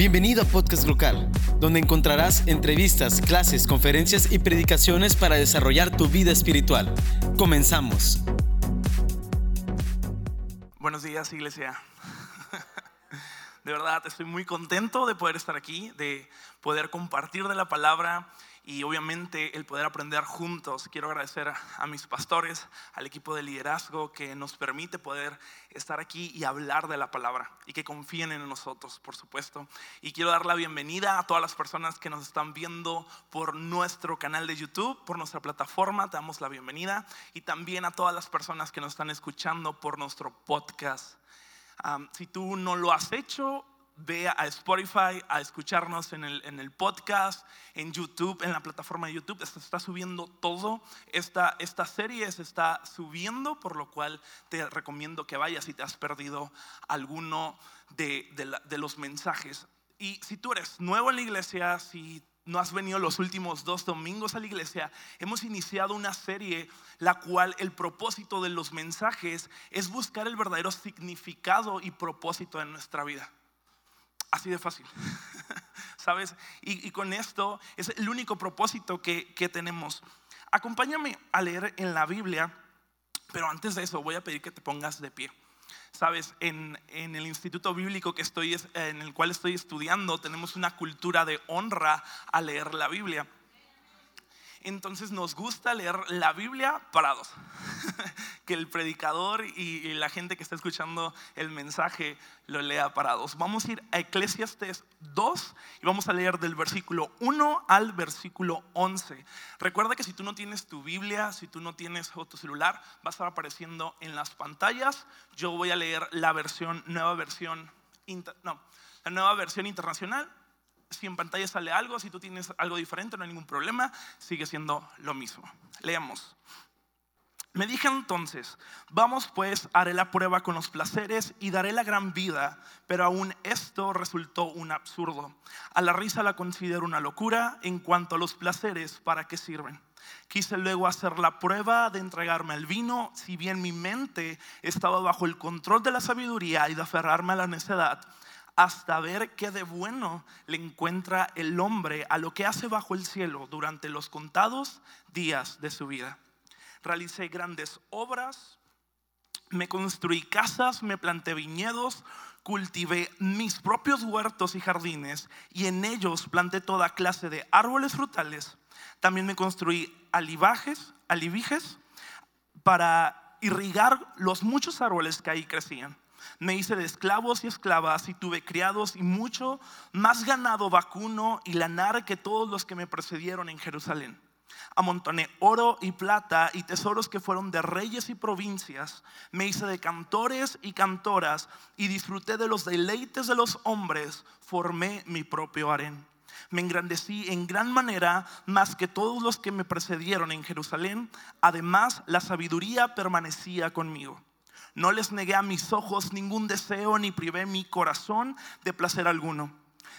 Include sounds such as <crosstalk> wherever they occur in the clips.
Bienvenido a Podcast Local, donde encontrarás entrevistas, clases, conferencias y predicaciones para desarrollar tu vida espiritual. Comenzamos. Buenos días, iglesia. <laughs> De verdad, estoy muy contento de poder estar aquí, de poder compartir de la palabra y obviamente el poder aprender juntos. Quiero agradecer a mis pastores, al equipo de liderazgo que nos permite poder estar aquí y hablar de la palabra y que confíen en nosotros, por supuesto. Y quiero dar la bienvenida a todas las personas que nos están viendo por nuestro canal de YouTube, por nuestra plataforma, te damos la bienvenida y también a todas las personas que nos están escuchando por nuestro podcast. si tú no lo has hecho, ve a Spotify a escucharnos en el, en el, podcast, en YouTube, en la plataforma de YouTube. Se está subiendo todo. Esta, esta serie se está subiendo, por lo cual te recomiendo que vayas si te has perdido alguno de, de, de los mensajes. Y si tú eres nuevo en la iglesia, si no has venido los últimos dos domingos a la iglesia, hemos iniciado una serie la cual el propósito de los mensajes es buscar el verdadero significado y propósito de nuestra vida. Así de fácil. <laughs> ¿Sabes? Y, con esto es el único propósito que, tenemos. Acompáñame a leer en la Biblia, pero antes de eso voy a pedir que te pongas de pie. Sabes, en, en, el instituto bíblico que estoy, en el cual estoy estudiando, tenemos una cultura de honra a leer la Biblia. Entonces nos gusta leer la Biblia parados. <laughs> que el predicador y, la gente que está escuchando el mensaje lo lea parados. Vamos a ir a Eclesiastes 2 y vamos a leer del versículo 1 al versículo 11. Recuerda que si tú no tienes tu Biblia, si tú no tienes tu celular, va a estar apareciendo en las pantallas. Yo voy a leer la versión, nueva versión, no, la nueva versión internacional si en pantalla sale algo, si tú tienes algo diferente, no hay ningún problema, sigue siendo lo mismo. Leamos. Me dije entonces, vamos pues, haré la prueba con los placeres y daré la gran vida, pero aún esto resultó un absurdo. A la risa la considero una locura en cuanto a los placeres, ¿para qué sirven? Quise luego hacer la prueba de entregarme al vino, si bien mi mente estaba bajo el control de la sabiduría y de aferrarme a la necedad hasta ver qué de bueno le encuentra el hombre a lo que hace bajo el cielo durante los contados días de su vida. Realicé grandes obras, me construí casas, me planté viñedos, cultivé mis propios huertos y jardines y en ellos planté toda clase de árboles frutales. También me construí alivajes, alivijes para irrigar los muchos árboles que ahí crecían. Me hice de esclavos y esclavas y tuve criados y mucho más ganado vacuno y lanar que todos los que me precedieron en Jerusalén. Amontoné oro y plata y tesoros que fueron de reyes y provincias. Me hice de cantores y cantoras y disfruté de los deleites de los hombres. Formé mi propio harén. Me engrandecí en gran manera más que todos los que me precedieron en Jerusalén. Además, la sabiduría permanecía conmigo. No les negué a mis ojos ningún deseo ni privé mi corazón de placer alguno.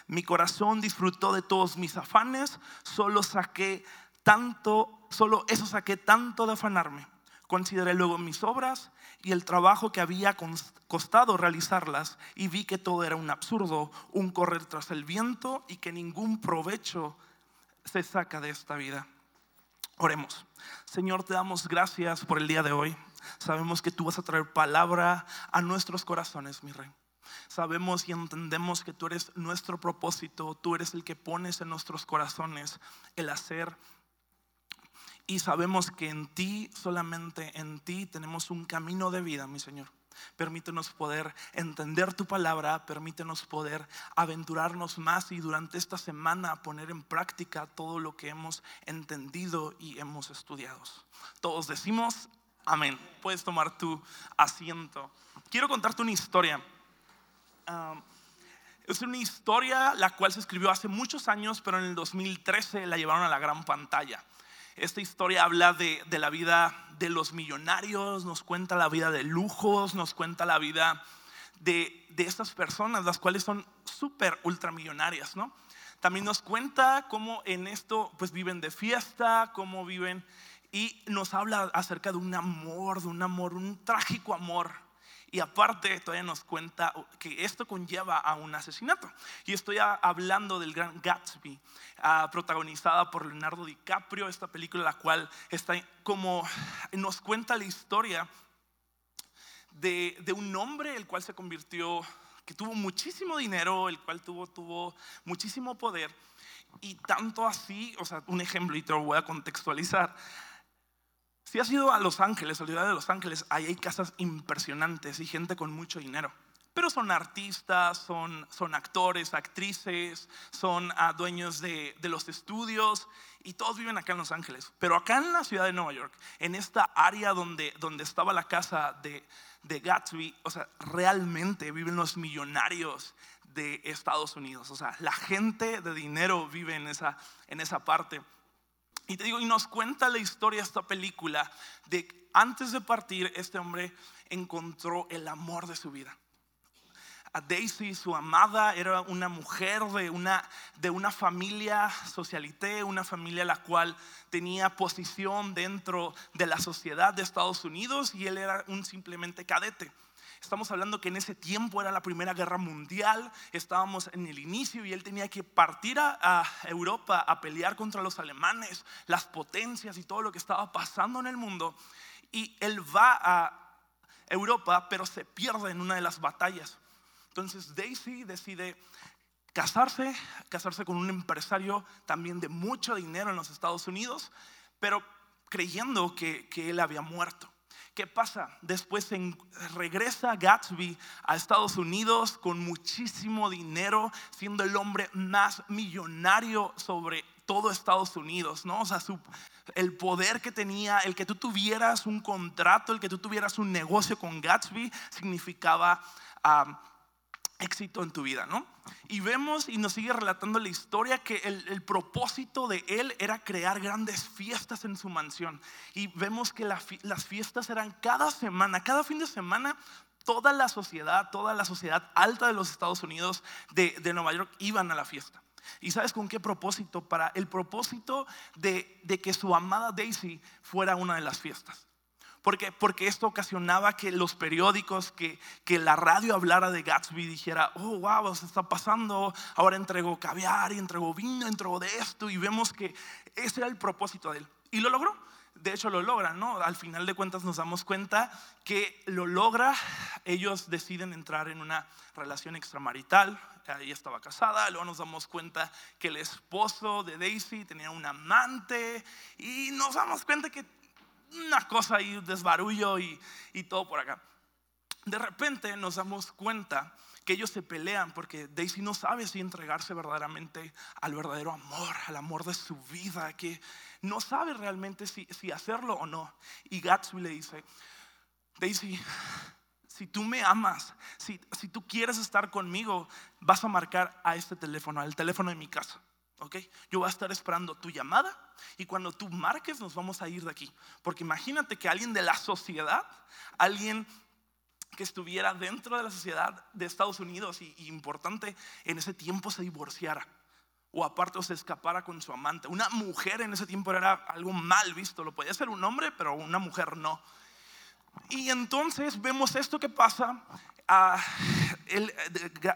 Mi corazón disfrutó de todos mis afanes, solo saqué tanto, solo eso saqué tanto de afanarme. Consideré luego mis obras y el trabajo que había costado realizarlas y vi que todo era un absurdo, un correr tras el viento y que ningún provecho se saca de esta vida. Oremos. Señor, te damos gracias por el día de hoy. Sabemos que tú vas a traer palabra a nuestros corazones, mi rey. Sabemos y entendemos que tú eres nuestro propósito, tú eres el que pones en nuestros corazones el hacer. Y sabemos que en ti, solamente en ti, tenemos un camino de vida, mi Señor. Permítenos poder entender tu palabra, permítenos poder aventurarnos más y durante esta semana poner en práctica todo lo que hemos entendido y hemos estudiado. Todos decimos Amén. Puedes tomar tu asiento. Quiero contarte una historia. es una historia la cual se escribió hace muchos años, pero en el 2013 la llevaron a la gran pantalla. Esta historia habla de, la vida de los millonarios, nos cuenta la vida de lujos, nos cuenta la vida de, de estas personas, las cuales son súper ultramillonarias, ¿no? También nos cuenta cómo en esto pues viven de fiesta, cómo viven y nos habla acerca de un amor, de un amor, un trágico amor. Y aparte todavía nos cuenta que esto conlleva a un asesinato. Y estoy hablando del gran Gatsby, ah, protagonizada por Leonardo DiCaprio, esta película la cual está como nos cuenta la historia de, de un hombre el cual se convirtió, que tuvo muchísimo dinero, el cual tuvo, tuvo muchísimo poder. Y tanto así, o sea, un ejemplo y te lo voy a contextualizar si has ido a Los Ángeles, a la ciudad de Los Ángeles, ahí hay casas impresionantes y gente con mucho dinero. Pero son artistas, son, son actores, actrices, son ah, dueños de, de, los estudios y todos viven acá en Los Ángeles. Pero acá en la ciudad de Nueva York, en esta área donde, donde estaba la casa de, de Gatsby, o sea, realmente viven los millonarios de Estados Unidos. O sea, la gente de dinero vive en esa, en esa parte. Y te digo, y nos cuenta la historia esta película de antes de partir, este hombre encontró el amor de su vida. A Daisy, su amada, era una mujer de una, de una familia socialité, una familia la cual tenía posición dentro de la sociedad de Estados Unidos y él era un simplemente cadete. Estamos hablando que en ese tiempo era la Primera Guerra Mundial, estábamos en el inicio y él tenía que partir a, Europa a pelear contra los alemanes, las potencias y todo lo que estaba pasando en el mundo. Y él va a Europa, pero se pierde en una de las batallas. Entonces Daisy decide casarse, casarse con un empresario también de mucho dinero en los Estados Unidos, pero creyendo que, que él había muerto. ¿Qué pasa? Después regresa Gatsby a Estados Unidos con muchísimo dinero, siendo el hombre más millonario sobre todo Estados Unidos, ¿no? O sea, el poder que tenía, el que tú tuvieras un contrato, el que tú tuvieras un negocio con Gatsby, significaba éxito en tu vida, ¿no? Y vemos y nos sigue relatando la historia que el, propósito de él era crear grandes fiestas en su mansión. Y vemos que las fiestas eran cada semana, cada fin de semana, toda la sociedad, toda la sociedad alta de los Estados Unidos, de, Nueva York, iban a la fiesta. ¿Y sabes con qué propósito? Para el propósito de, que su amada Daisy fuera una de las fiestas. Porque, porque esto ocasionaba que los periódicos, que, que la radio hablara de Gatsby, dijera, oh, wow, se está pasando, ahora entregó caviar y entregó vino, entregó de esto, y vemos que ese era el propósito de él. Y lo logró. De hecho, lo logra, ¿no? Al final de cuentas nos damos cuenta que lo logra. Ellos deciden entrar en una relación extramarital. Ella estaba casada. Luego nos damos cuenta que el esposo de Daisy tenía un amante. Y nos damos cuenta que una cosa ahí, desbarullo y, y todo por acá. De repente nos damos cuenta que ellos se pelean porque Daisy no sabe si entregarse verdaderamente al verdadero amor, al amor de su vida, que no sabe realmente si, si hacerlo o no. Y Gatsby le dice, Daisy, si tú me amas, si, si tú quieres estar conmigo, vas a marcar a este teléfono, al teléfono de mi casa. ¿Ok? Yo voy a estar esperando tu llamada y cuando tú marques nos vamos a ir de aquí. Porque imagínate que alguien de la sociedad, alguien que estuviera dentro de la sociedad de Estados Unidos y, importante en ese tiempo se divorciara o aparte o se escapara con su amante. Una mujer en ese tiempo era algo mal visto, lo podía ser un hombre, pero una mujer no. Y entonces vemos esto que pasa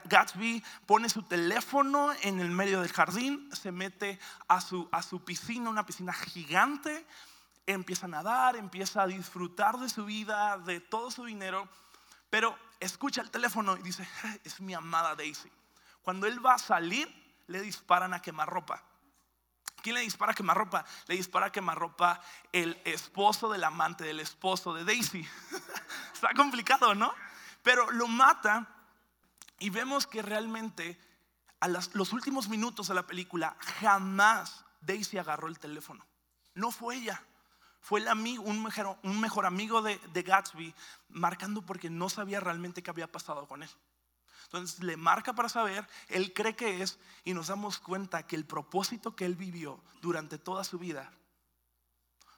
Gatsby pone su teléfono en el medio del jardín, se mete a su, a su piscina, una piscina gigante, empieza a nadar, empieza a disfrutar de su vida, de todo su dinero, pero escucha el teléfono y dice, es mi amada Daisy. Cuando él va a salir, le disparan a quemarropa. ¿Quién le dispara a quemarropa? Le dispara a quemarropa el esposo del amante del esposo de Daisy. <laughs> Está complicado, ¿no? Pero lo mata y vemos que realmente a los últimos minutos de la película jamás Daisy agarró el teléfono. No fue ella. Fue el amigo, un, mejor, un mejor amigo de, de Gatsby marcando porque no sabía realmente qué había pasado con él. Entonces le marca para saber, él cree que es y nos damos cuenta que el propósito que él vivió durante toda su vida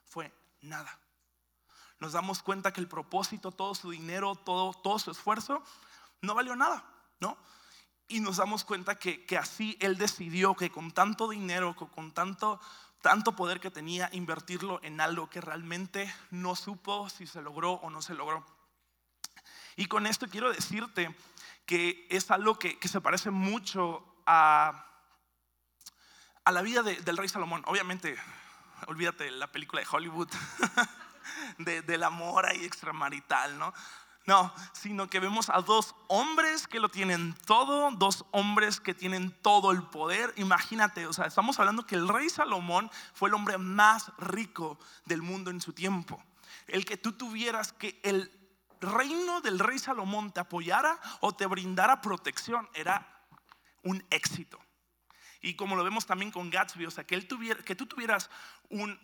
fue nada nos damos cuenta que el propósito, todo su dinero, todo, todo su esfuerzo, no valió nada, ¿no? Y nos damos cuenta que, que así él decidió que con tanto dinero, con tanto, tanto poder que tenía, invertirlo en algo que realmente no supo si se logró o no se logró. Y con esto quiero decirte que es algo que, se parece mucho a, a la vida del rey Salomón. Obviamente, olvídate la película de Hollywood, <laughs> <laughs> del amor ahí extramarital, ¿no? No, sino que vemos a dos hombres que lo tienen todo, dos hombres que tienen todo el poder. Imagínate, o sea, estamos hablando que el rey Salomón fue el hombre más rico del mundo en su tiempo. El que tú tuvieras que el reino del rey Salomón te apoyara o te brindara protección era un éxito. Y como lo vemos también con Gatsby, o sea, que, él tuviera, que tú tuvieras un,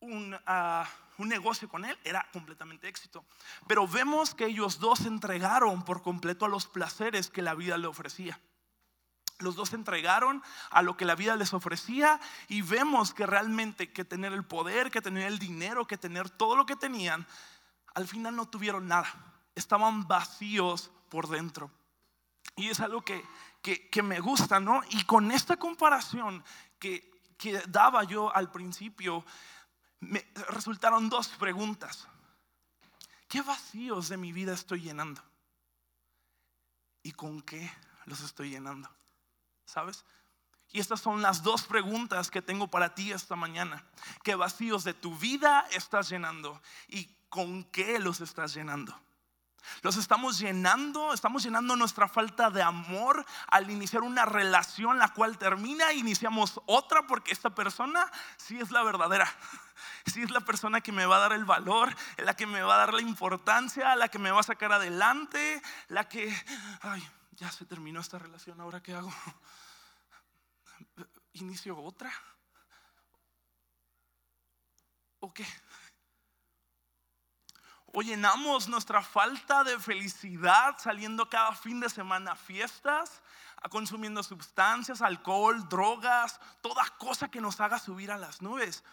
un ah, un negocio con él, era completamente éxito. Pero vemos que ellos dos se entregaron por completo a los placeres que la vida le ofrecía. Los dos se entregaron a lo que la vida les ofrecía y vemos que realmente que tener el poder, que tener el dinero, que tener todo lo que tenían, al final no tuvieron nada. Estaban vacíos por dentro. Y es algo que, que, me gusta, ¿no? Y con esta comparación que, que daba yo al principio, me resultaron dos preguntas. ¿Qué vacíos de mi vida estoy llenando? ¿Y con qué los estoy llenando? ¿Sabes? Y estas son las dos preguntas que tengo para ti esta mañana. ¿Qué vacíos de tu vida estás llenando? ¿Y con qué los estás llenando? Los estamos llenando, estamos llenando nuestra falta de amor al iniciar una relación la cual termina, iniciamos otra porque esta persona sí es la verdadera. <laughs> Sí es la persona que me va a dar el valor, la que me va a dar la importancia, la que me va a sacar adelante, la que, ay, ya se terminó esta relación, ahora qué hago? <laughs> ¿Inicio otra? ¿O qué? O llenamos nuestra falta de felicidad saliendo cada fin de semana a fiestas, consumiendo sustancias, alcohol, drogas, toda cosa que nos haga subir a las nubes,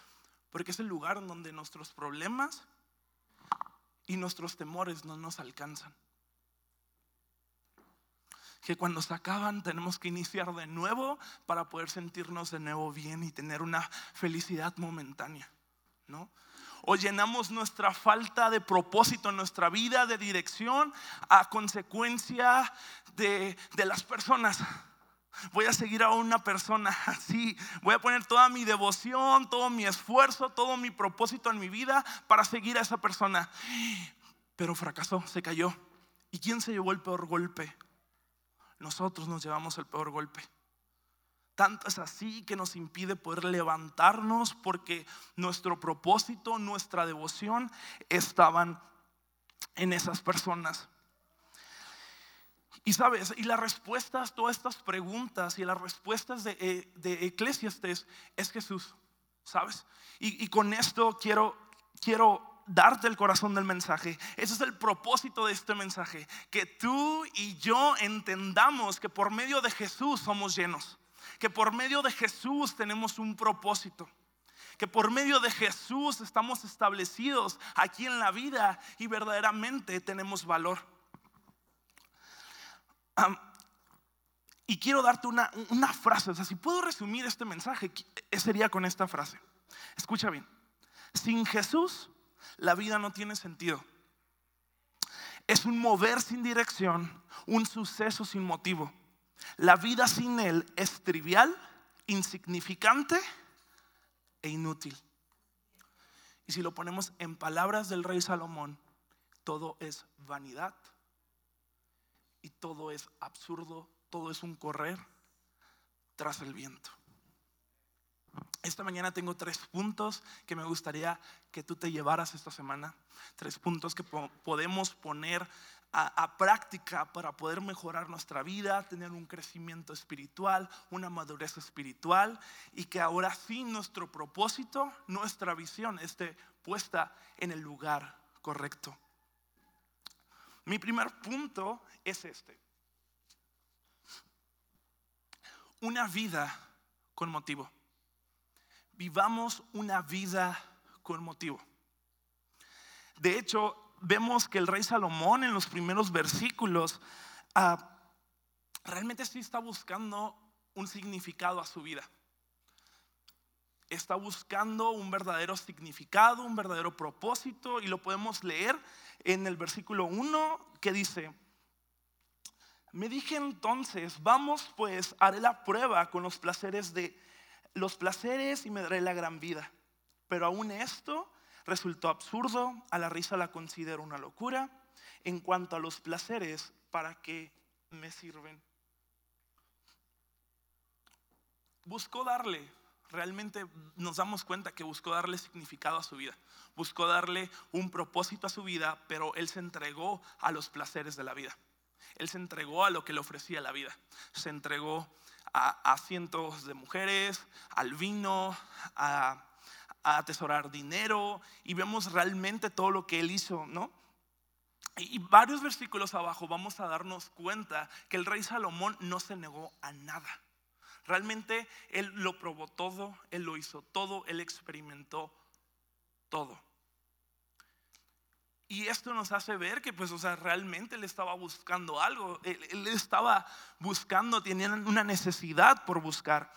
porque es el lugar donde nuestros problemas y nuestros temores no nos alcanzan. Que cuando se acaban tenemos que iniciar de nuevo para poder sentirnos de nuevo bien y tener una felicidad momentánea, ¿no? o llenamos nuestra falta de propósito en nuestra vida, de dirección, a consecuencia de, las personas. Voy a seguir a una persona así. Voy a poner toda mi devoción, todo mi esfuerzo, todo mi propósito en mi vida para seguir a esa persona. Pero fracasó, se cayó. ¿Y quién se llevó el peor golpe? Nosotros nos llevamos el peor golpe. Tanto es así que nos impide poder levantarnos porque nuestro propósito, nuestra devoción estaban en esas personas. Y sabes, y las respuestas, todas estas preguntas y las respuestas de, eh, de Eclesiastes es Jesús, ¿sabes? Y, y con esto quiero, quiero darte el corazón del mensaje. Ese es el propósito de este mensaje. Que tú y yo entendamos que por medio de Jesús somos llenos que por medio de Jesús tenemos un propósito, que por medio de Jesús estamos establecidos aquí en la vida y verdaderamente tenemos valor. y quiero darte una, una frase, o sea, si puedo resumir este mensaje, sería con esta frase. Escucha bien, sin Jesús la vida no tiene sentido. Es un mover sin dirección, un suceso sin motivo. La vida sin Él es trivial, insignificante e inútil. Y si lo ponemos en palabras del rey Salomón, todo es vanidad y todo es absurdo, todo es un correr tras el viento. Esta mañana tengo tres puntos que me gustaría que tú te llevaras esta semana. Tres puntos que podemos poner a, práctica para poder mejorar nuestra vida, tener un crecimiento espiritual, una madurez espiritual y que ahora sí nuestro propósito, nuestra visión esté puesta en el lugar correcto. Mi primer punto es este. Una vida con motivo. Vivamos una vida con motivo. De hecho, vemos que el rey Salomón en los primeros versículos ah, realmente sí está buscando un significado a su vida. está buscando un verdadero significado, un verdadero propósito, y lo podemos leer en el versículo 1 que dice, me dije entonces, vamos pues, haré la prueba con los placeres de los placeres y me daré la gran vida. Pero aún esto resultó absurdo, a la risa la considero una locura. En cuanto a los placeres, ¿para qué me sirven? Buscó darle realmente nos damos cuenta que buscó darle significado a su vida, buscó darle un propósito a su vida, pero él se entregó a los placeres de la vida. Él se entregó a lo que le ofrecía la vida. Se entregó a, cientos de mujeres, al vino, a, a, atesorar dinero y vemos realmente todo lo que él hizo, ¿no? Y, varios versículos abajo vamos a darnos cuenta que el rey Salomón no se negó a nada. Realmente Él lo probó todo, Él lo hizo todo, Él experimentó todo. Y esto nos hace ver que, pues, o sea, realmente Él estaba buscando algo, Él, él estaba buscando, tenía una necesidad por buscar.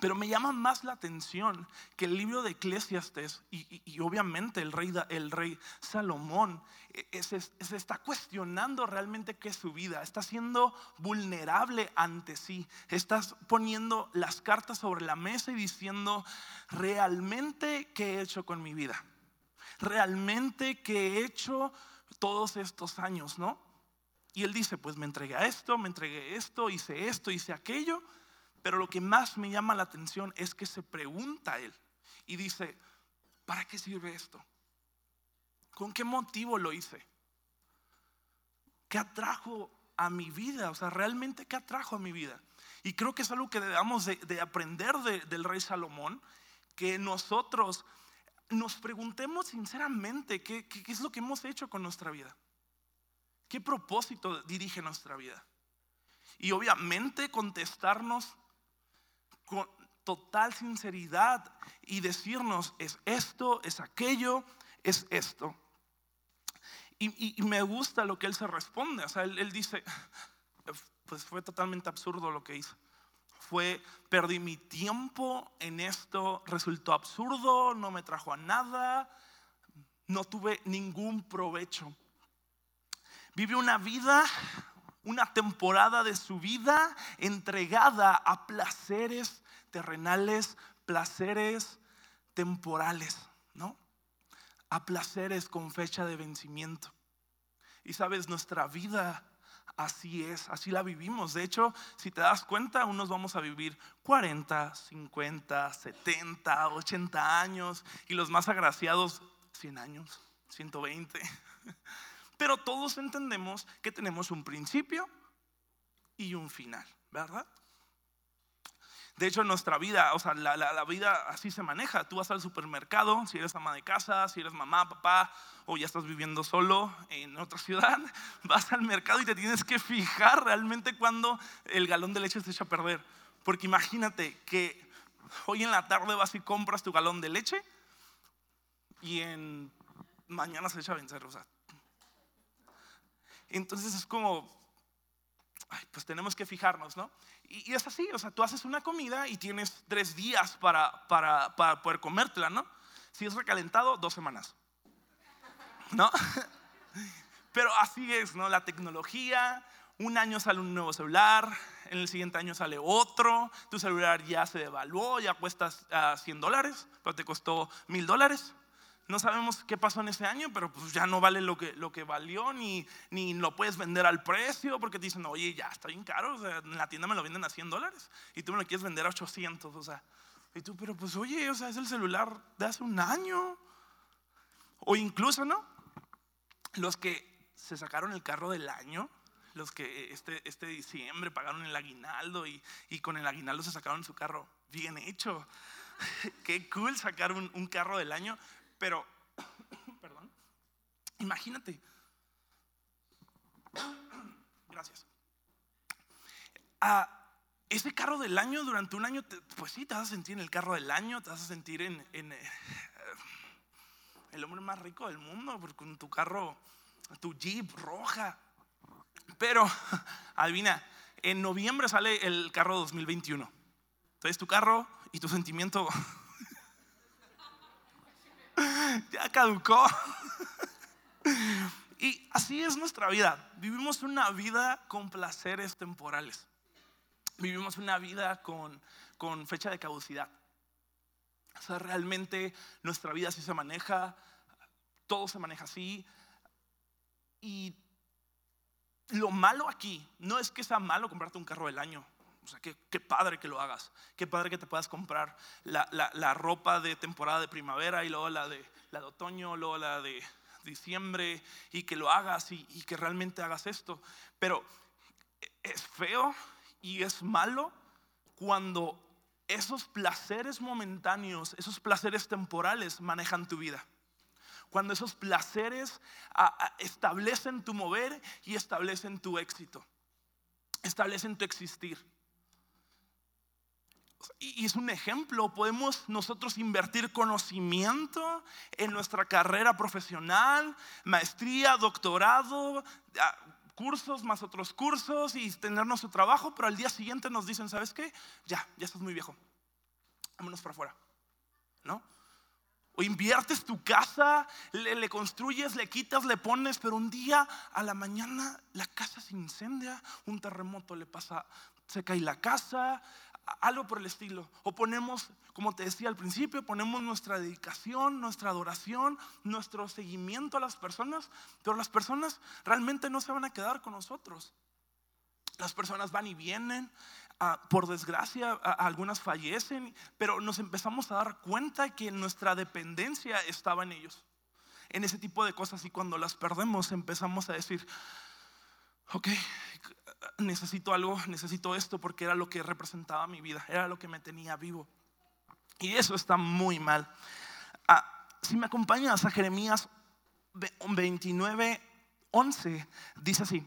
Pero me llama más la atención que el libro de Eclesiastes y, obviamente el rey, el rey Salomón e, se, está cuestionando realmente qué es su vida, está siendo vulnerable ante sí, está poniendo las cartas sobre la mesa y diciendo realmente qué he hecho con mi vida, realmente qué he hecho todos estos años, ¿no? Y él dice, pues me entregué a esto, me entregué a esto, hice esto, hice aquello. Pero lo que más me llama la atención es que se pregunta él y dice, ¿para qué sirve esto? ¿Con qué motivo lo hice? ¿Qué atrajo a mi vida? O sea, realmente, ¿qué atrajo a mi vida? Y creo que es algo que debemos de, aprender del rey Salomón, que nosotros nos preguntemos sinceramente qué es lo que hemos hecho con nuestra vida. ¿Qué propósito dirige nuestra vida? Y obviamente contestarnos con total sinceridad y decirnos, es esto, es aquello, es esto. Y, me gusta lo que él se responde. O sea, él, dice, pues fue totalmente absurdo lo que hizo. Fue, perdí mi tiempo en esto, resultó absurdo, no me trajo a nada, no tuve ningún provecho. Vive una vida una temporada de su vida entregada a placeres terrenales, placeres temporales, ¿no? A placeres con fecha de vencimiento. Y sabes, nuestra vida así es, así la vivimos. De hecho, si te das cuenta, unos vamos a vivir 40, 50, 70, 80 años y los más agraciados 100 años, 120. <laughs> Pero todos entendemos que tenemos un principio y un final, ¿verdad? De hecho, en nuestra vida, o sea, la, vida así se maneja. Tú vas al supermercado, si eres ama de casa, si eres mamá, papá, o ya estás viviendo solo en otra ciudad, <laughs> vas al mercado y te tienes que fijar realmente cuando el galón de leche se echa a perder. Porque imagínate que hoy en la tarde vas y compras tu galón de leche y en mañana se echa a vencer. O sea, entonces es como, pues tenemos que fijarnos, ¿no? Y, es así, o sea, tú haces una comida y tienes tres días para, para, para poder comértela, ¿no? Si es recalentado, dos semanas, ¿no? <laughs> Pero así es, ¿no? La tecnología, un año sale un nuevo celular, en el siguiente año sale otro, tu celular ya se devaluó, ya cuesta 100 dólares, pero te costó 1000 dólares. No sabemos qué pasó en ese año, pero pues ya no vale lo que, lo que valió, ni, ni lo puedes vender al precio, porque te dicen, oye, ya está bien caro, o sea, en la tienda me lo venden a 100 dólares, y tú me lo quieres vender a 800, o sea, y tú, pero pues oye, o sea, es el celular de hace un año, o incluso, ¿no? Los que se sacaron el carro del año, los que este, este diciembre pagaron el aguinaldo y, y con el aguinaldo se sacaron su carro bien hecho. <laughs> Qué cool sacar un, un carro del año. Pero, <coughs> perdón, imagínate. <coughs> Gracias. ese carro del año durante un año, pues sí, te vas a sentir en el carro del año, te vas a sentir en, eh, el hombre más rico del mundo, con tu carro, tu Jeep roja. Pero, <laughs> adivina, en noviembre sale el carro 2021. Entonces tu carro y tu sentimiento <laughs> ya caducó. <laughs> y así es nuestra vida. Vivimos una vida con placeres temporales. Vivimos una vida con, con fecha de caducidad. O sea, realmente nuestra vida así se maneja, todo se maneja así. Y lo malo aquí no es que sea malo comprarte un carro del año. O sea, qué, padre que lo hagas. Qué padre que te puedas comprar la, ropa de temporada de primavera y luego la de, la de otoño, luego la de diciembre y que lo hagas y, y que realmente hagas esto. Pero es feo y es malo cuando esos placeres momentáneos, esos placeres temporales manejan tu vida. Cuando esos placeres establecen tu mover y establecen tu éxito, establecen tu existir. Y es un ejemplo, podemos nosotros invertir conocimiento en nuestra carrera profesional, maestría, doctorado, cursos más otros cursos y tener nuestro trabajo, pero al día siguiente nos dicen, ¿sabes qué? Ya, ya estás muy viejo. Vámonos para afuera. ¿No? O inviertes tu casa, le, construyes, le quitas, le pones, pero un día a la mañana la casa se incendia, un terremoto le pasa, se cae la casa, algo por el estilo. O ponemos, como te decía al principio, ponemos nuestra dedicación, nuestra adoración, nuestro seguimiento a las personas, pero las personas realmente no se van a quedar con nosotros. Las personas van y vienen, ah, por desgracia algunas fallecen, pero nos empezamos a dar cuenta que nuestra dependencia estaba en ellos, en ese tipo de cosas y cuando las perdemos empezamos a decir, ok, necesito algo, necesito esto porque era lo que representaba mi vida, era lo que me tenía vivo. Y eso está muy mal. Ah, si me acompañas a Jeremías 29, 11, dice así.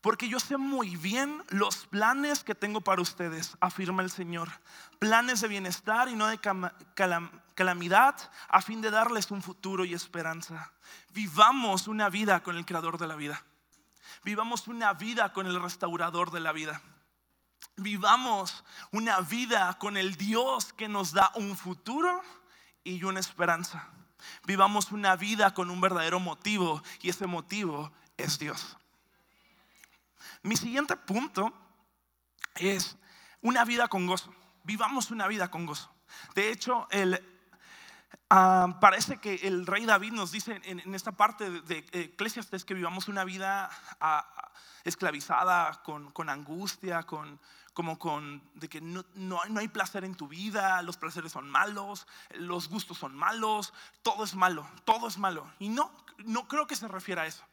Porque yo sé muy bien los planes que tengo para ustedes, afirma el Señor. Planes de bienestar y no de calamidad, a fin de darles un futuro y esperanza. Vivamos una vida con el Creador de la vida. Vivamos una vida con el restaurador de la vida. Vivamos una vida con el Dios que nos da un futuro y una esperanza. Vivamos una vida con un verdadero motivo y ese motivo es Dios. Mi siguiente punto es una vida con gozo. Vivamos una vida con gozo. De hecho, el, ah, parece que el rey David nos dice en, esta parte de, Eclesiastes que vivamos una vida ah, esclavizada con, angustia, con, como con de que no, no, hay placer en tu vida, los placeres son malos, los gustos son malos, todo es malo, todo es malo. Y no, no creo que se refiera a eso.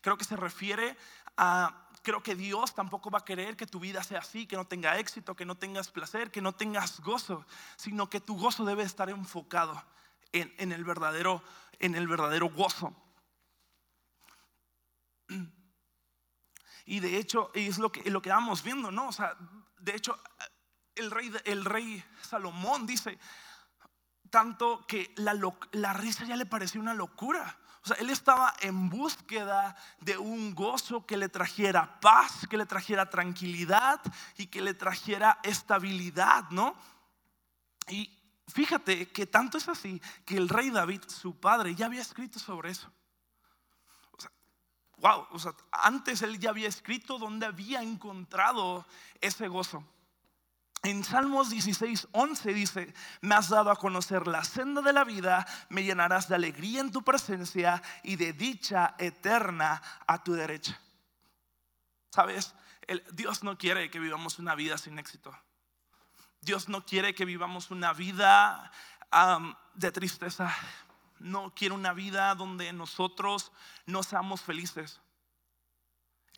Creo que se refiere a creo que Dios tampoco va a querer que tu vida sea así, que no tenga éxito, que no tengas placer, que no tengas gozo, sino que tu gozo debe estar enfocado en, el, verdadero, en el verdadero gozo. Y de hecho, es lo que, lo que vamos viendo, ¿no? O sea, de hecho, el rey, el rey Salomón dice tanto que la, la risa ya le pareció una locura. O sea, él estaba en búsqueda de un gozo que le trajera paz, que le trajera tranquilidad y que le trajera estabilidad, ¿no? Y fíjate que tanto es así que el rey David, su padre, ya había escrito sobre eso. Wow, antes él ya había escrito donde había encontrado ese gozo. En Salmos 16, 11 dice, me has dado a conocer la senda de la vida, me llenarás de alegría en tu presencia y de dicha eterna a tu derecha. ¿Sabes? Dios no quiere que vivamos una vida sin éxito. Dios no quiere que vivamos una vida de tristeza. No quiere una vida donde nosotros no seamos felices.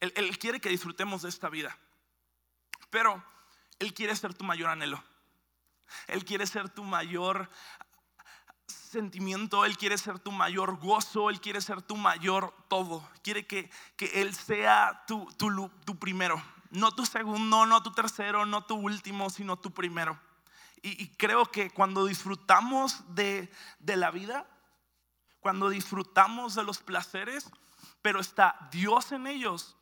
él quiere que disfrutemos de esta vida. Pero él quiere ser tu mayor anhelo. Él quiere ser tu mayor sentimiento, Él quiere ser tu mayor gozo, Él quiere ser tu mayor todo. Quiere que, Él sea tu, tu, primero. No tu segundo, no tu tercero, no tu último, sino tu primero. Y, creo que cuando disfrutamos de, de la vida, cuando disfrutamos de los placeres, pero está Dios en ellos,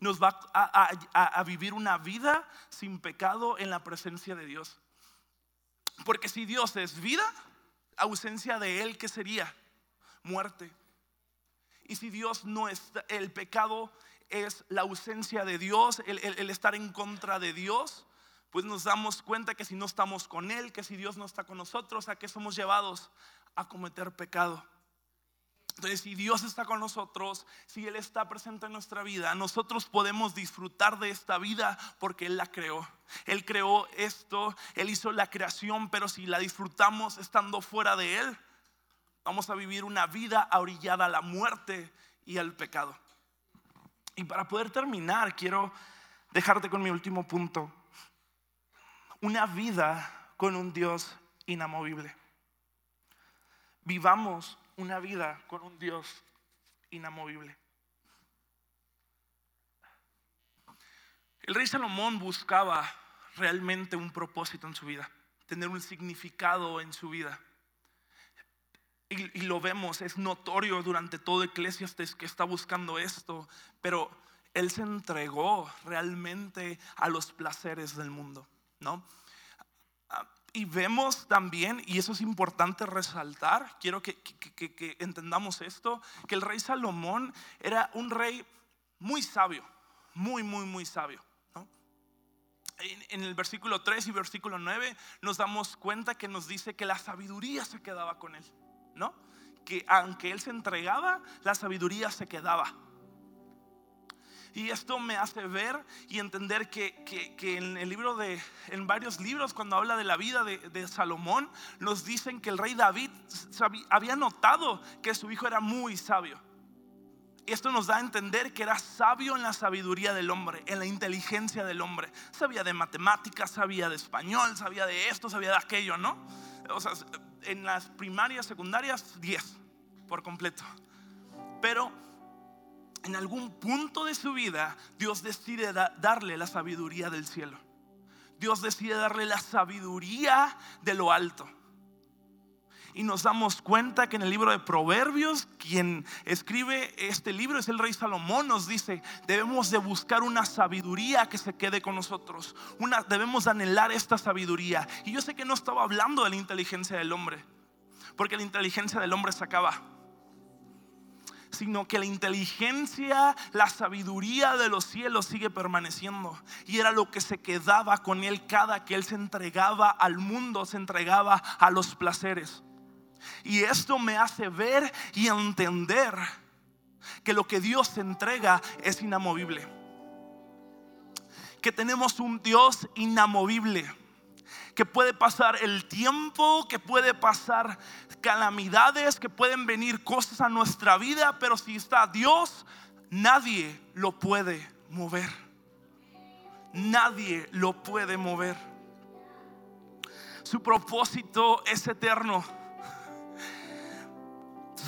nos va a, vivir una vida sin pecado en la presencia de Dios. Porque si Dios es vida, ausencia de Él, ¿qué sería? Muerte. Y si Dios no está, el pecado es la ausencia de Dios, el, el estar en contra de Dios, pues nos damos cuenta que si no estamos con Él, que si Dios no está con nosotros, ¿a qué somos llevados? A cometer pecado. Entonces, si Dios está con nosotros, si Él está presente en nuestra vida, nosotros podemos disfrutar de esta vida porque Él la creó. Él creó esto, Él hizo la creación, pero si la disfrutamos estando fuera de Él, vamos a vivir una vida orillada a la muerte y al pecado. Y para poder terminar, quiero dejarte con mi último punto. Una vida con un Dios inamovible. Vivamos una vida con un Dios inamovible. El rey Salomón buscaba realmente un propósito en su vida, tener un significado en su vida. Y, lo vemos, es notorio durante todo Eclesiastes que está buscando esto, pero él se entregó realmente a los placeres del mundo, ¿no? Y vemos también, y eso es importante resaltar, quiero que, entendamos esto, que el rey Salomón era un rey muy sabio, muy, muy, muy sabio. En, el versículo 3 y versículo 9 nos damos cuenta que nos dice que la sabiduría se quedaba con él, ¿no? Que aunque él se entregaba, la sabiduría se quedaba. Y esto me hace ver y entender que, en el libro de, en varios libros, cuando habla de la vida de, Salomón, nos dicen que el rey David había notado que su hijo era muy sabio. Y esto nos da a entender que era sabio en la sabiduría del hombre, en la inteligencia del hombre. Sabía de matemáticas, sabía de español, sabía de esto, sabía de aquello, ¿no? O sea, en las primarias, secundarias, 10 por completo. Pero en algún punto de su vida, Dios decide darle la sabiduría del cielo. Dios decide darle la sabiduría de lo alto. Y nos damos cuenta que en el libro de Proverbios, quien escribe este libro es el rey Salomón, nos dice, debemos de buscar una sabiduría que se quede con nosotros. Debemos anhelar esta sabiduría. Y yo sé que no estaba hablando de la inteligencia del hombre, porque la inteligencia del hombre se acaba sino que la inteligencia, la sabiduría de los cielos sigue permaneciendo. Y era lo que se quedaba con él cada que él se entregaba al mundo, se entregaba a los placeres. Y esto me hace ver y entender que lo que Dios entrega es inamovible. Que tenemos un Dios inamovible que puede pasar el tiempo, que puede pasar calamidades, que pueden venir cosas a nuestra vida, pero si está Dios, nadie lo puede mover. Nadie lo puede mover. Su propósito es eterno.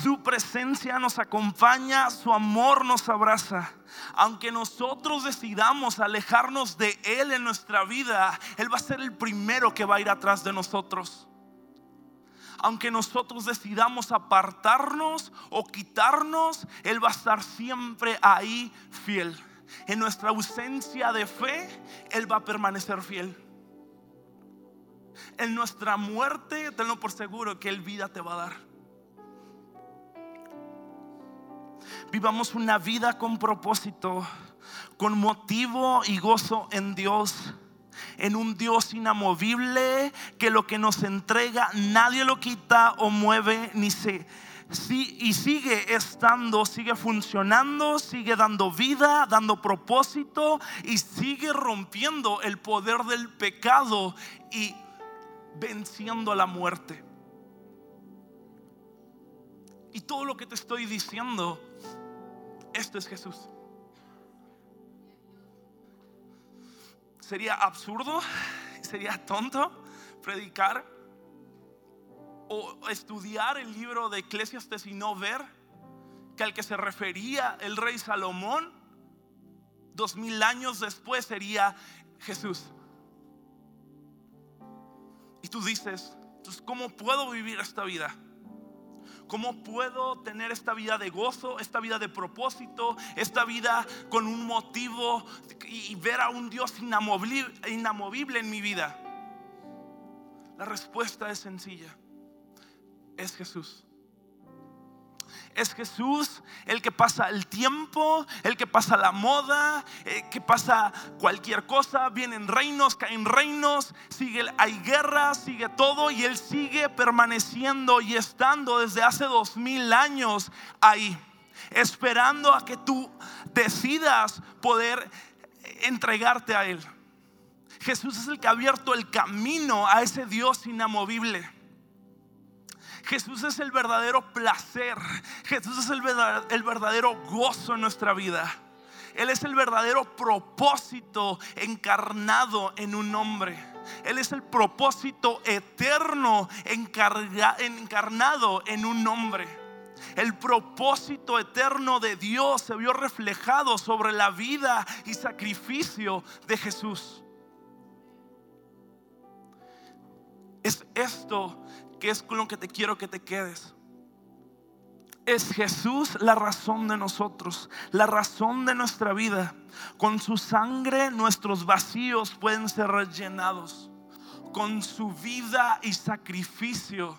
Su presencia nos acompaña, su amor nos abraza. Aunque nosotros decidamos alejarnos de Él en nuestra vida, Él va a ser el primero que va a ir atrás de nosotros. Aunque nosotros decidamos apartarnos o quitarnos, Él va a estar siempre ahí fiel. En nuestra ausencia de fe, Él va a permanecer fiel. En nuestra muerte, tenlo por seguro que Él vida te va a dar. Vivamos una vida con propósito, con motivo y gozo en Dios. En un Dios inamovible que lo que nos entrega nadie lo quita o mueve ni se y sigue estando, sigue funcionando, sigue dando vida, dando propósito y sigue rompiendo el poder del pecado y venciendo la muerte. Y todo lo que te estoy diciendo esto es Jesús. Sería absurdo, sería tonto predicar o estudiar el libro de Eclesiastes y no ver que al que se refería el rey Salomón dos mil años después sería Jesús. Y tú dices, entonces, ¿cómo puedo vivir esta vida? ¿Cómo puedo tener esta vida de gozo, esta vida de propósito, esta vida con un motivo y ver a un Dios inamovible, en mi vida? La respuesta es sencilla. es Jesús. Es Jesús el que pasa el tiempo, el que pasa la moda, el eh, que pasa cualquier cosa. Vienen reinos, caen reinos, sigue, hay guerra, sigue todo y Él sigue permaneciendo y estando desde hace dos mil años ahí, esperando a que tú decidas poder entregarte a Él. Jesús es el que ha abierto el camino a ese Dios inamovible. Jesús es el verdadero placer. Jesús es el verdadero, gozo en nuestra vida. Él es el verdadero propósito encarnado en un hombre. Él es el propósito eterno encarnado en un hombre. El propósito eterno de Dios se vio reflejado sobre la vida y sacrificio de Jesús. Es esto que es con lo que te quiero que te quedes. Es Jesús la razón de nosotros, la razón de nuestra vida. Con su sangre nuestros vacíos pueden ser rellenados. Con su vida y sacrificio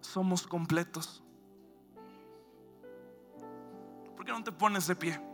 somos completos. ¿Por qué no te pones de pie?